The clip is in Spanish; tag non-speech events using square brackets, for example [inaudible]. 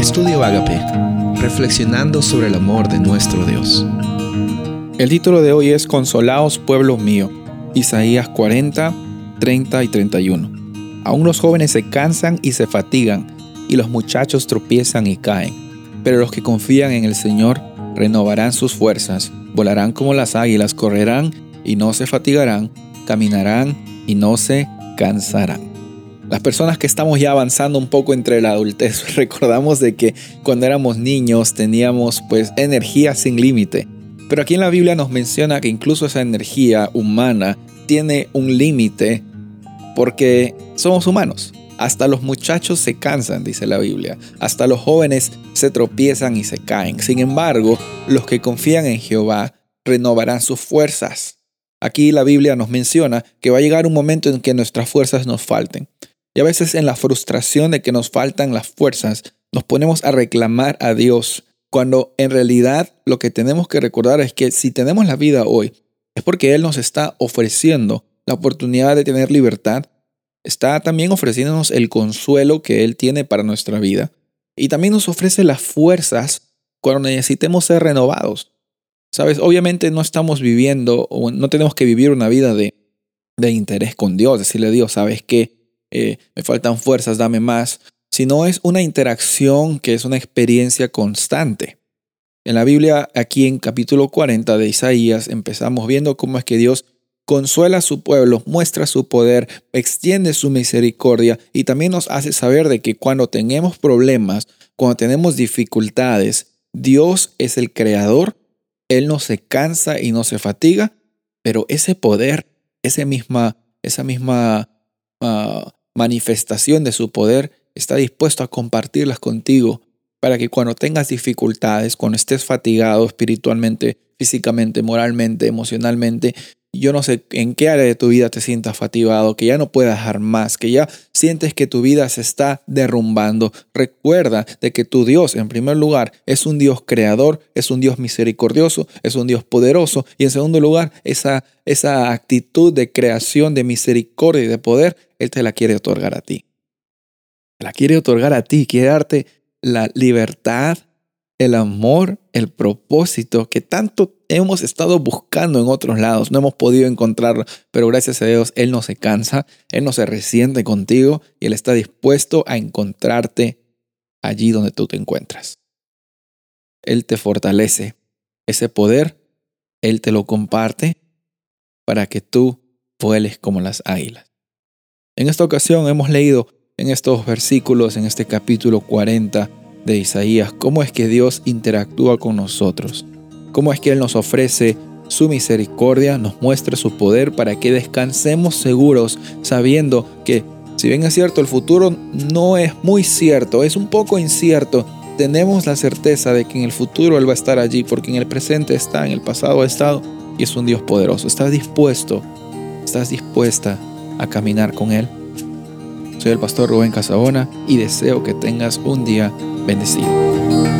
Estudio Agape, reflexionando sobre el amor de nuestro Dios. El título de hoy es Consolaos, pueblo mío, Isaías 40, 30 y 31. Aún los jóvenes se cansan y se fatigan, y los muchachos tropiezan y caen. Pero los que confían en el Señor renovarán sus fuerzas, volarán como las águilas, correrán y no se fatigarán, caminarán y no se cansarán. Las personas que estamos ya avanzando un poco entre la adultez, [laughs] recordamos de que cuando éramos niños teníamos pues energía sin límite. Pero aquí en la Biblia nos menciona que incluso esa energía humana tiene un límite porque somos humanos. Hasta los muchachos se cansan, dice la Biblia. Hasta los jóvenes se tropiezan y se caen. Sin embargo, los que confían en Jehová renovarán sus fuerzas. Aquí la Biblia nos menciona que va a llegar un momento en que nuestras fuerzas nos falten. Y a veces en la frustración de que nos faltan las fuerzas, nos ponemos a reclamar a Dios, cuando en realidad lo que tenemos que recordar es que si tenemos la vida hoy, es porque Él nos está ofreciendo la oportunidad de tener libertad, está también ofreciéndonos el consuelo que Él tiene para nuestra vida y también nos ofrece las fuerzas cuando necesitemos ser renovados. Sabes, obviamente no estamos viviendo o no tenemos que vivir una vida de, de interés con Dios, decirle a Dios, sabes que eh, me faltan fuerzas, dame más, sino es una interacción que es una experiencia constante. En la Biblia, aquí en capítulo 40 de Isaías, empezamos viendo cómo es que Dios consuela a su pueblo, muestra su poder, extiende su misericordia y también nos hace saber de que cuando tenemos problemas, cuando tenemos dificultades, Dios es el creador, Él no se cansa y no se fatiga, pero ese poder, esa misma, esa misma ah, manifestación de su poder, está dispuesto a compartirlas contigo para que cuando tengas dificultades, cuando estés fatigado espiritualmente, físicamente, moralmente, emocionalmente, yo no sé en qué área de tu vida te sientas fatigado, que ya no puedas dejar más, que ya sientes que tu vida se está derrumbando. Recuerda de que tu Dios, en primer lugar, es un Dios creador, es un Dios misericordioso, es un Dios poderoso. Y en segundo lugar, esa, esa actitud de creación, de misericordia y de poder, Él te la quiere otorgar a ti. La quiere otorgar a ti, quiere darte la libertad, el amor, el propósito que tanto hemos estado buscando en otros lados, no hemos podido encontrarlo, pero gracias a Dios Él no se cansa, Él no se resiente contigo y Él está dispuesto a encontrarte allí donde tú te encuentras. Él te fortalece. Ese poder, Él te lo comparte para que tú vueles como las águilas. En esta ocasión hemos leído en estos versículos, en este capítulo 40, de Isaías, cómo es que Dios interactúa con nosotros, cómo es que Él nos ofrece su misericordia, nos muestra su poder para que descansemos seguros sabiendo que si bien es cierto el futuro no es muy cierto, es un poco incierto, tenemos la certeza de que en el futuro Él va a estar allí porque en el presente está, en el pasado ha estado y es un Dios poderoso. ¿Estás dispuesto? ¿Estás dispuesta a caminar con Él? Soy el pastor Rubén Casabona y deseo que tengas un día bendecido.